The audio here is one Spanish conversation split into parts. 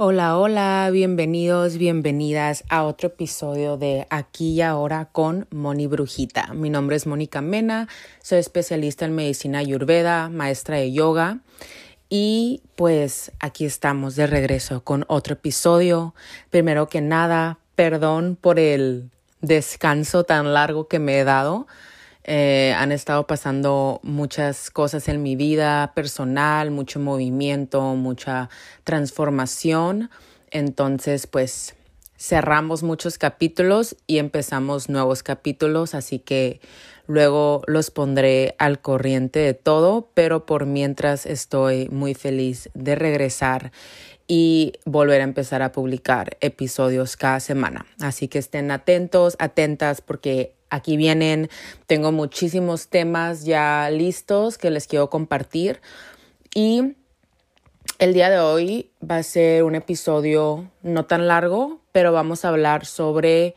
Hola, hola, bienvenidos, bienvenidas a otro episodio de Aquí y Ahora con Moni Brujita. Mi nombre es Mónica Mena, soy especialista en medicina ayurveda, maestra de yoga y pues aquí estamos de regreso con otro episodio. Primero que nada, perdón por el descanso tan largo que me he dado. Eh, han estado pasando muchas cosas en mi vida personal, mucho movimiento, mucha transformación. Entonces, pues cerramos muchos capítulos y empezamos nuevos capítulos, así que luego los pondré al corriente de todo, pero por mientras estoy muy feliz de regresar y volver a empezar a publicar episodios cada semana. Así que estén atentos, atentas, porque Aquí vienen, tengo muchísimos temas ya listos que les quiero compartir y el día de hoy va a ser un episodio no tan largo, pero vamos a hablar sobre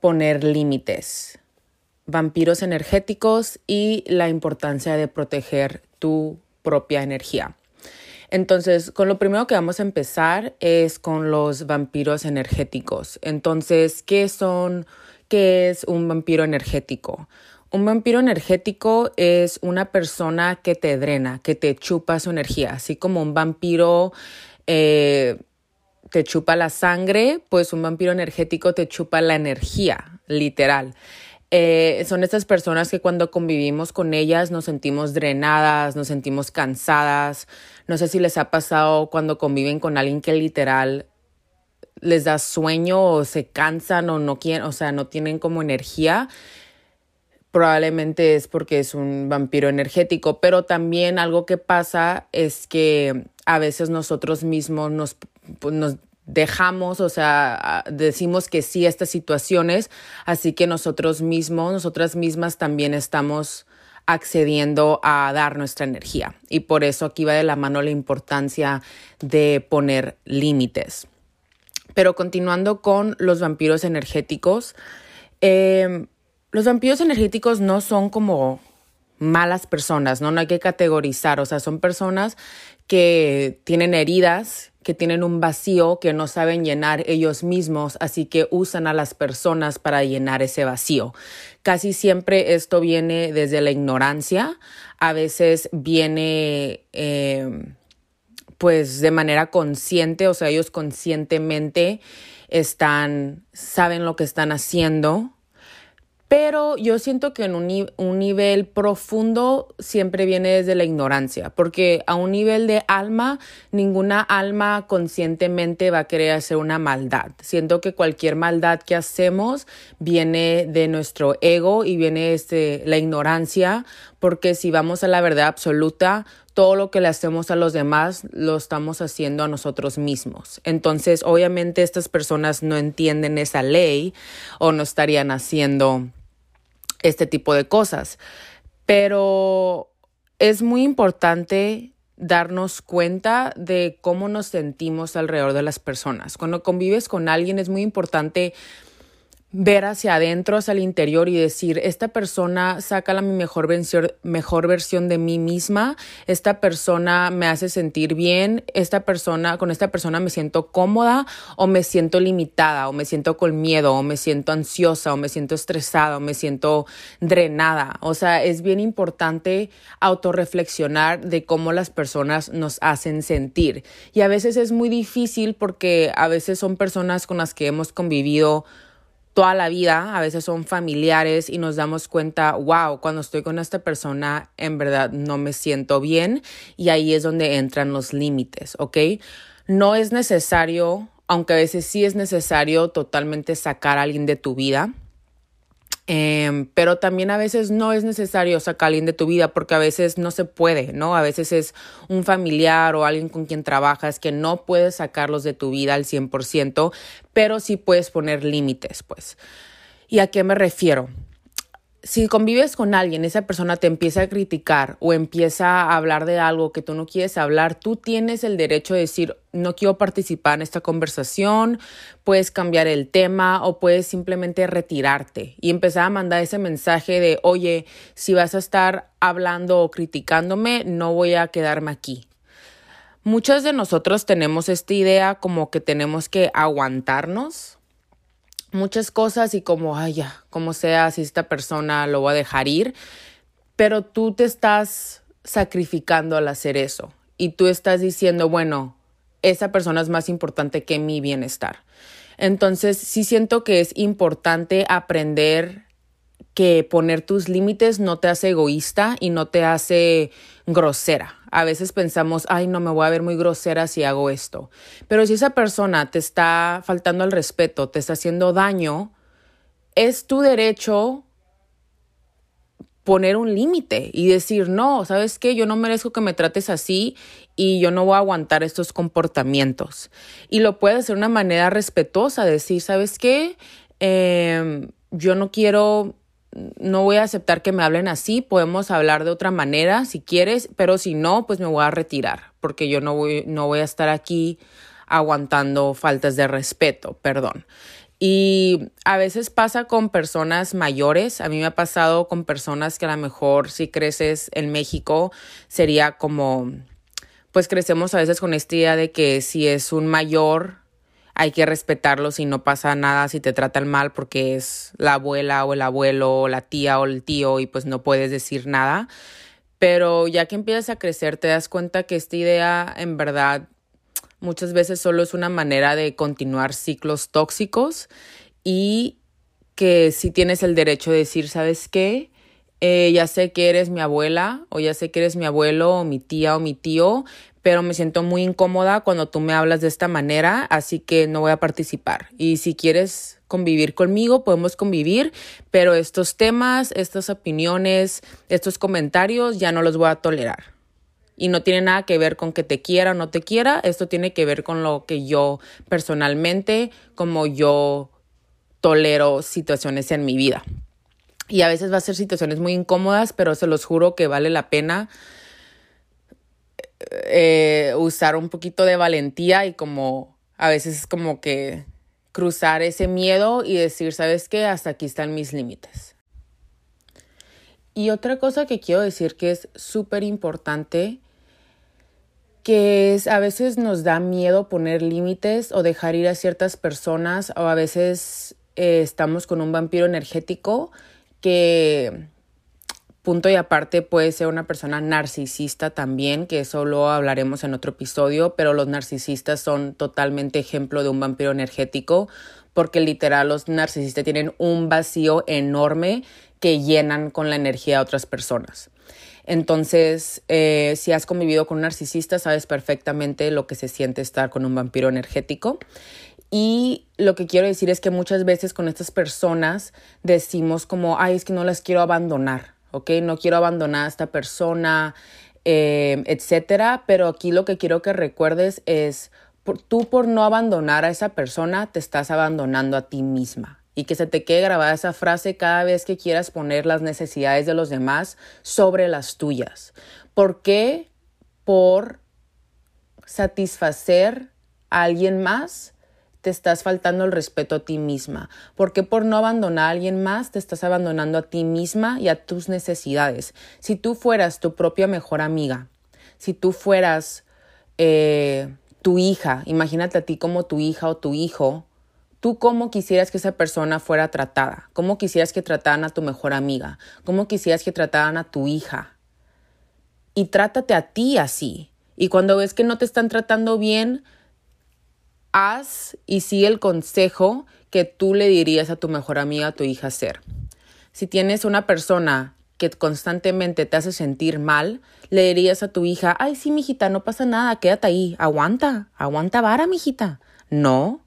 poner límites, vampiros energéticos y la importancia de proteger tu propia energía. Entonces, con lo primero que vamos a empezar es con los vampiros energéticos. Entonces, ¿qué son? ¿Qué es un vampiro energético? Un vampiro energético es una persona que te drena, que te chupa su energía, así como un vampiro eh, te chupa la sangre, pues un vampiro energético te chupa la energía, literal. Eh, son estas personas que cuando convivimos con ellas nos sentimos drenadas, nos sentimos cansadas. No sé si les ha pasado cuando conviven con alguien que literal les da sueño o se cansan o no quieren, o sea, no tienen como energía, probablemente es porque es un vampiro energético, pero también algo que pasa es que a veces nosotros mismos nos, pues, nos dejamos, o sea, decimos que sí a estas situaciones, así que nosotros mismos, nosotras mismas también estamos accediendo a dar nuestra energía. Y por eso aquí va de la mano la importancia de poner límites. Pero continuando con los vampiros energéticos, em, los vampiros energéticos no son como malas personas, ¿no? No hay que categorizar, o sea, son personas que tienen heridas, que tienen un vacío que no saben llenar ellos mismos, así que usan a las personas para llenar ese vacío. Casi siempre esto viene desde la ignorancia, a veces viene... Em, pues de manera consciente, o sea, ellos conscientemente están, saben lo que están haciendo, pero yo siento que en un, un, nivel profundo siempre viene desde la ignorancia, porque a un nivel de alma, ninguna alma conscientemente va a querer hacer una maldad. Siento que cualquier maldad que hacemos viene de nuestro ego y viene de la ignorancia, porque si vamos a la verdad absoluta, todo lo que le hacemos a los demás lo estamos haciendo a nosotros mismos. Entonces, obviamente estas personas no entienden esa ley o no estarían haciendo este tipo de cosas. Pero es muy importante darnos cuenta de cómo nos sentimos alrededor de las personas. Cuando convives con alguien es muy importante ver hacia adentro, hacia el interior y decir, esta persona saca la mi mejor mejor versión de mí misma, esta persona me hace sentir bien, esta persona, con esta persona me siento cómoda o me siento limitada o me siento con miedo o me siento ansiosa o me siento estresada o me siento drenada. O sea, es bien importante autorreflexionar de cómo las personas nos hacen sentir. Y a veces es muy difícil porque a veces son personas con las que hemos convivido toda la vida, a veces son familiares y nos damos cuenta, wow, cuando estoy con esta persona en verdad no me siento bien y ahí es donde entran los límites, ¿ok? No es necesario, aunque a veces sí es necesario totalmente sacar a alguien de tu vida, Em, pero también a veces no es necesario sacar a alguien de tu vida porque a veces no se puede, ¿no? A veces es un familiar o alguien con quien trabajas que no puedes sacarlos de tu vida al 100%, pero sí puedes poner límites, pues. ¿Y a qué me refiero? Si convives con alguien, esa persona te empieza a criticar o empieza a hablar de algo que tú no quieres hablar, tú tienes el derecho de decir, no quiero participar en esta conversación, puedes cambiar el tema o puedes simplemente retirarte y empezar a mandar ese mensaje de, oye, si vas a estar hablando o criticándome, no voy a quedarme aquí. muchas de nosotros tenemos esta idea como que tenemos que aguantarnos muchas cosas y como, ay, ya, como sea, si esta persona lo va a dejar ir, pero tú te estás sacrificando al hacer eso y tú estás diciendo, bueno, esa persona es más importante que mi bienestar. Entonces, sí siento que es importante aprender que poner tus límites no te hace egoísta y no te hace grosera. A veces pensamos, ay, no me voy a ver muy grosera si hago esto. Pero si esa persona te está faltando al respeto, te está haciendo daño, es tu derecho poner un límite y decir, no, ¿sabes qué? Yo no merezco que me trates así y yo no voy a aguantar estos comportamientos. Y lo puedes hacer de una manera respetuosa, decir, ¿sabes qué? Em, yo no quiero, no voy a aceptar que me hablen así, podemos hablar de otra manera si quieres, pero si no, pues me voy a retirar, porque yo no voy, no voy a estar aquí aguantando faltas de respeto, perdón. Y a veces pasa con personas mayores. A mí me ha pasado con personas que a lo mejor si creces en México sería como, pues crecemos a veces con esta idea de que si es un mayor hay que respetarlo si no pasa nada, si te tratan mal porque es la abuela o el abuelo o la tía o el tío y pues no puedes decir nada. Pero ya que empiezas a crecer te das cuenta que esta idea en verdad muchas veces solo es una manera de continuar ciclos tóxicos y que si tienes el derecho de decir, ¿sabes qué? Eh, ya sé que eres mi abuela o ya sé que eres mi abuelo o mi tía o mi tío, pero me siento muy incómoda cuando tú me hablas de esta manera, así que no voy a participar. Y si quieres convivir conmigo, podemos convivir, pero estos temas, estas opiniones, estos comentarios ya no los voy a tolerar y no tiene nada que ver con que te quiera o no te quiera, esto tiene que ver con lo que yo personalmente, como yo tolero situaciones en mi vida. Y a veces va a ser situaciones muy incómodas, pero se los juro que vale la pena eh, usar un poquito de valentía y como a veces es como que cruzar ese miedo y decir, ¿sabes qué? Hasta aquí están mis límites. Y otra cosa que quiero decir que es súper importante que es a veces nos da miedo poner límites o dejar ir a ciertas personas o a veces eh, estamos con un vampiro energético que punto y aparte puede ser una persona narcisista también, que eso lo hablaremos en otro episodio, pero los narcisistas son totalmente ejemplo de un vampiro energético porque literal los narcisistas tienen un vacío enorme que llenan con la energía de otras personas. Entonces, eh, si has convivido con un narcisista, sabes perfectamente lo que se siente estar con un vampiro energético. Y lo que quiero decir es que muchas veces con estas personas decimos como, ay, es que no las quiero abandonar, ¿ok? No quiero abandonar a esta persona, eh, etcétera. Pero aquí lo que quiero que recuerdes es, tú por no abandonar a esa persona, te estás abandonando a ti misma y que se te quede grabada esa frase cada vez que quieras poner las necesidades de los demás sobre las tuyas. ¿Por qué? Por satisfacer a alguien más te estás faltando el respeto a ti misma? ¿Por qué por no abandonar a alguien más te estás abandonando a ti misma y a tus necesidades? Si tú fueras tu propia mejor amiga, si tú fueras eh, tu hija, imagínate a ti como tu hija o tu hijo, ¿Tú cómo quisieras que esa persona fuera tratada? ¿Cómo quisieras que trataran a tu mejor amiga? ¿Cómo quisieras que trataran a tu hija? Y trátate a ti así. Y cuando ves que no te están tratando bien, haz y sigue el consejo que tú le dirías a tu mejor amiga, a tu hija hacer. Si tienes una persona que constantemente te hace sentir mal, le dirías a tu hija, ay, sí, mijita, no pasa nada, quédate ahí, aguanta, aguanta vara, mijita. No,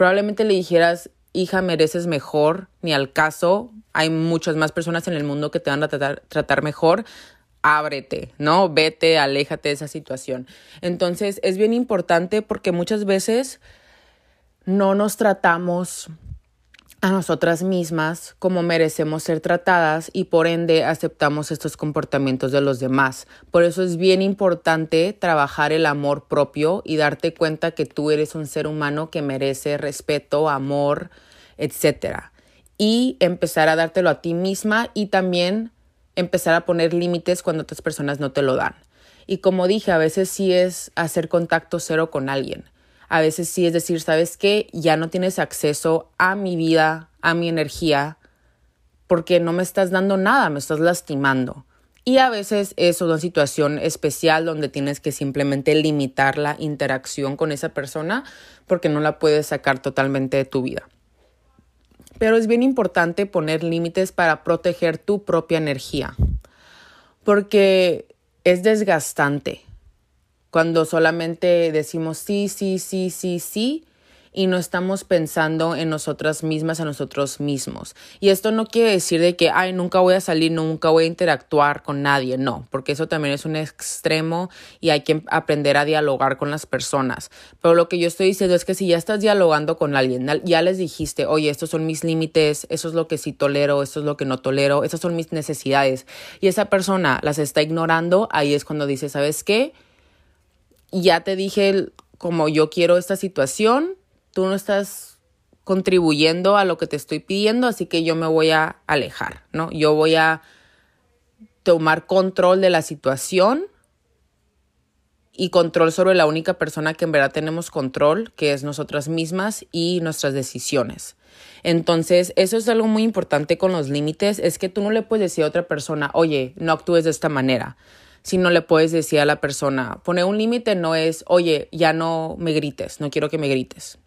Probablemente le dijeras, hija, mereces mejor, ni al caso, hay muchas más personas en el mundo que te van a tratar, tratar mejor, ábrete, ¿no? Vete, aléjate de esa situación. Entonces es bien importante porque muchas veces no nos tratamos a nosotras mismas como merecemos ser tratadas y por ende aceptamos estos comportamientos de los demás. Por eso es bien importante trabajar el amor propio y darte cuenta que tú eres un ser humano que merece respeto, amor, etc. Y empezar a dártelo a ti misma y también empezar a poner límites cuando otras personas no te lo dan. Y como dije, a veces sí es hacer contacto cero con alguien. A veces sí es decir, ¿sabes qué? Ya no tienes acceso a mi vida, a mi energía, porque no me estás dando nada, me estás lastimando. Y a veces es una situación especial donde tienes que simplemente limitar la interacción con esa persona porque no la puedes sacar totalmente de tu vida. Pero es bien importante poner límites para proteger tu propia energía, porque es desgastante cuando solamente decimos sí, sí, sí, sí, sí y no estamos pensando en nosotras mismas, en nosotros mismos. Y esto no quiere decir de que, ay, nunca voy a salir, nunca voy a interactuar con nadie, no, porque eso también es un extremo y hay que aprender a dialogar con las personas. Pero lo que yo estoy diciendo es que si ya estás dialogando con alguien, ya les dijiste, oye, estos son mis límites, eso es lo que sí tolero, esto es lo que no tolero, estas son mis necesidades, y esa persona las está ignorando, ahí es cuando dice, ¿sabes qué? Ya te dije como yo quiero esta situación, tú no estás contribuyendo a lo que te estoy pidiendo, así que yo me voy a alejar, ¿no? Yo voy a tomar control de la situación y control sobre la única persona que en verdad tenemos control, que es nosotras mismas y nuestras decisiones. Entonces, eso es algo muy importante con los límites, es que tú no le puedes decir a otra persona, oye, no actúes de esta manera. Si no le puedes decir a la persona, poner un límite no es, oye, ya no me grites, no quiero que me grites.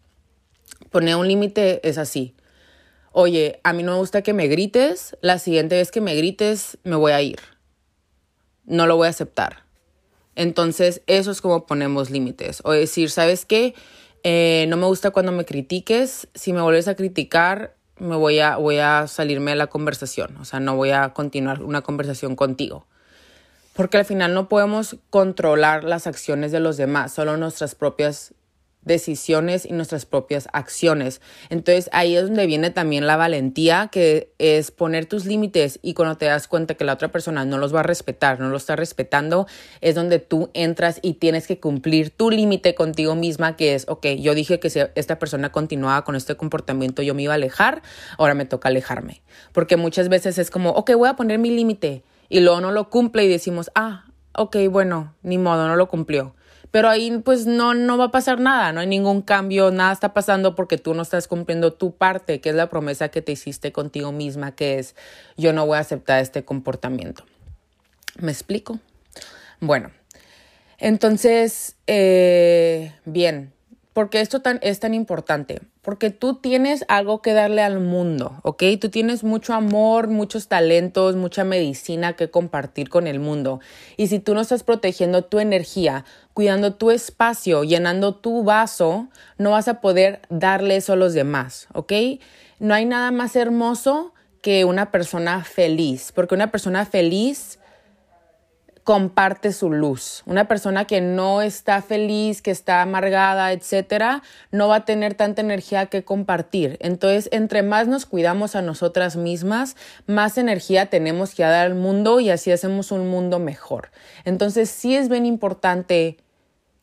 Poner un límite es así. Oye, a mí no me gusta que me grites, la siguiente vez que me grites me voy a ir. No lo voy a aceptar. Entonces, eso es como ponemos límites. O decir, ¿sabes qué? Eh, no me gusta cuando me critiques. Si me vuelves a criticar, me voy a, voy a salirme de la conversación. O sea, no voy a continuar una conversación contigo. Porque al final no podemos controlar las acciones de los demás, solo nuestras propias decisiones y nuestras propias acciones. Entonces ahí es donde viene también la valentía, que es poner tus límites y cuando te das cuenta que la otra persona no los va a respetar, no lo está respetando, es donde tú entras y tienes que cumplir tu límite contigo misma, que es, ok, yo dije que si esta persona continuaba con este comportamiento yo me iba a alejar, ahora me toca alejarme. Porque muchas veces es como, ok, voy a poner mi límite y luego no lo cumple y decimos, ah, ok, bueno, ni modo, no lo cumplió pero ahí pues no, no va a pasar nada, no hay ningún cambio, nada está pasando porque tú no estás cumpliendo tu parte, que es la promesa que te hiciste contigo misma, que es yo no voy a aceptar este comportamiento. ¿Me explico? Bueno, entonces, eh, bien, porque esto tan, es tan importante? Porque tú tienes algo que darle al mundo, ¿ok? Tú tienes mucho amor, muchos talentos, mucha medicina que compartir con el mundo. Y si tú no estás protegiendo tu energía, cuidando tu espacio, llenando tu vaso, no vas a poder darle eso a los demás, ¿ok? No hay nada más hermoso que una persona feliz, porque una persona feliz comparte su luz. Una persona que no está feliz, que está amargada, etcétera, no va a tener tanta energía que compartir. Entonces, entre más nos cuidamos a nosotras mismas, más energía tenemos que dar al mundo y así hacemos un mundo mejor. Entonces, sí es bien importante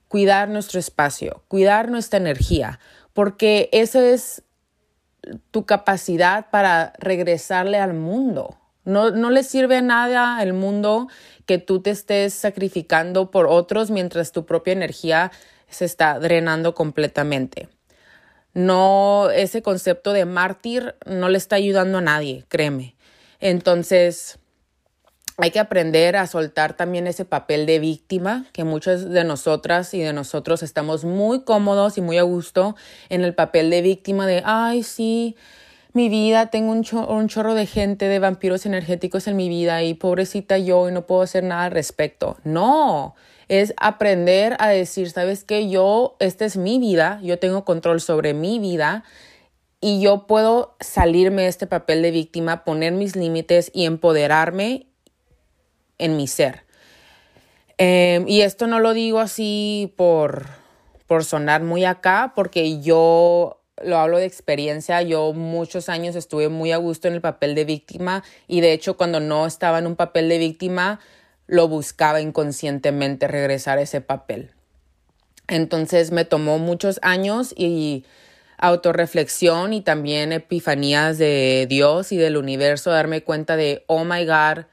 cuidar nuestro espacio, cuidar nuestra energía, porque eso es tu capacidad para regresarle al mundo. No, no le sirve nada al mundo que tú te estés sacrificando por otros mientras tu propia energía se está drenando completamente. No, ese concepto de mártir no le está ayudando a nadie, créeme. Entonces, hay que aprender a soltar también ese papel de víctima, que muchas de nosotras y de nosotros estamos muy cómodos y muy a gusto en el papel de víctima de, ay, sí, mi vida, tengo un, chorro de gente de vampiros energéticos en mi vida y pobrecita yo y no puedo hacer nada al respecto. No, es aprender a decir, sabes que yo, esta es mi vida, yo tengo control sobre mi vida y yo puedo salirme de este papel de víctima, poner mis límites y empoderarme en mi ser. Em, y esto no lo digo así por, por sonar muy acá, porque yo lo hablo de experiencia, yo muchos años estuve muy a gusto en el papel de víctima y de hecho cuando no estaba en un papel de víctima lo buscaba inconscientemente regresar a ese papel. Entonces me tomó muchos años y autorreflexión y también epifanías de Dios y del universo darme cuenta de, oh my God,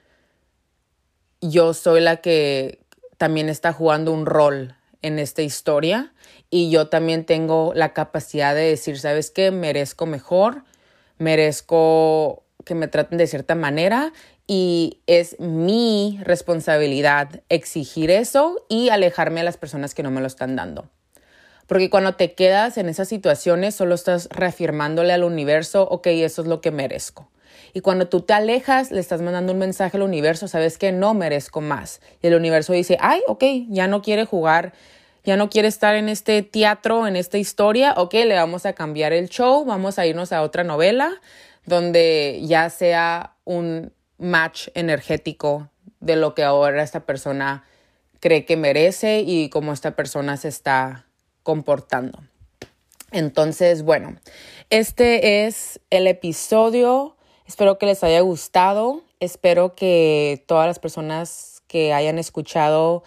yo soy la que también está jugando un rol en esta historia y yo también tengo la capacidad de decir, ¿sabes qué? Merezco mejor, merezco que me traten de cierta manera y es mi responsabilidad exigir eso y alejarme a las personas que no me lo están dando. Porque cuando te quedas en esas situaciones, solo estás reafirmándole al universo, ok, eso es lo que merezco. Y cuando tú te alejas, le estás mandando un mensaje al universo, sabes que no merezco más. Y el universo dice, ay, ok, ya no quiere jugar, ya no quiere estar en este teatro, en esta historia, ok, le vamos a cambiar el show, vamos a irnos a otra novela donde ya sea un match energético de lo que ahora esta persona cree que merece y cómo esta persona se está comportando. Entonces, bueno, este es el episodio. Espero que les haya gustado. Espero que todas las personas que hayan escuchado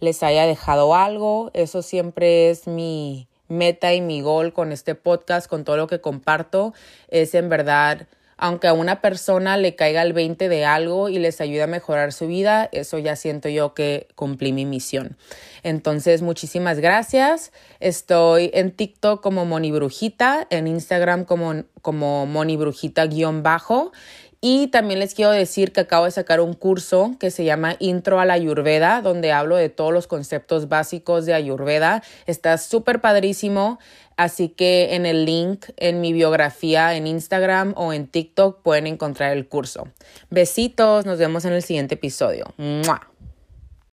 les haya dejado algo. Eso siempre es mi meta y mi gol con este podcast, con todo lo que comparto. Es en verdad aunque a una persona le caiga el 20 de algo y les ayude a mejorar su vida, eso ya siento yo que cumplí mi misión. Entonces, muchísimas gracias. Estoy en TikTok como Moni Brujita, en Instagram como, como Moni Brujita-bajo y también les quiero decir que acabo de sacar un curso que se llama Intro a la Ayurveda, donde hablo de todos los conceptos básicos de Ayurveda. Está súper padrísimo. Así que en el link en mi biografía en Instagram o en TikTok pueden encontrar el curso. Besitos, nos vemos en el siguiente episodio. ¡Mua!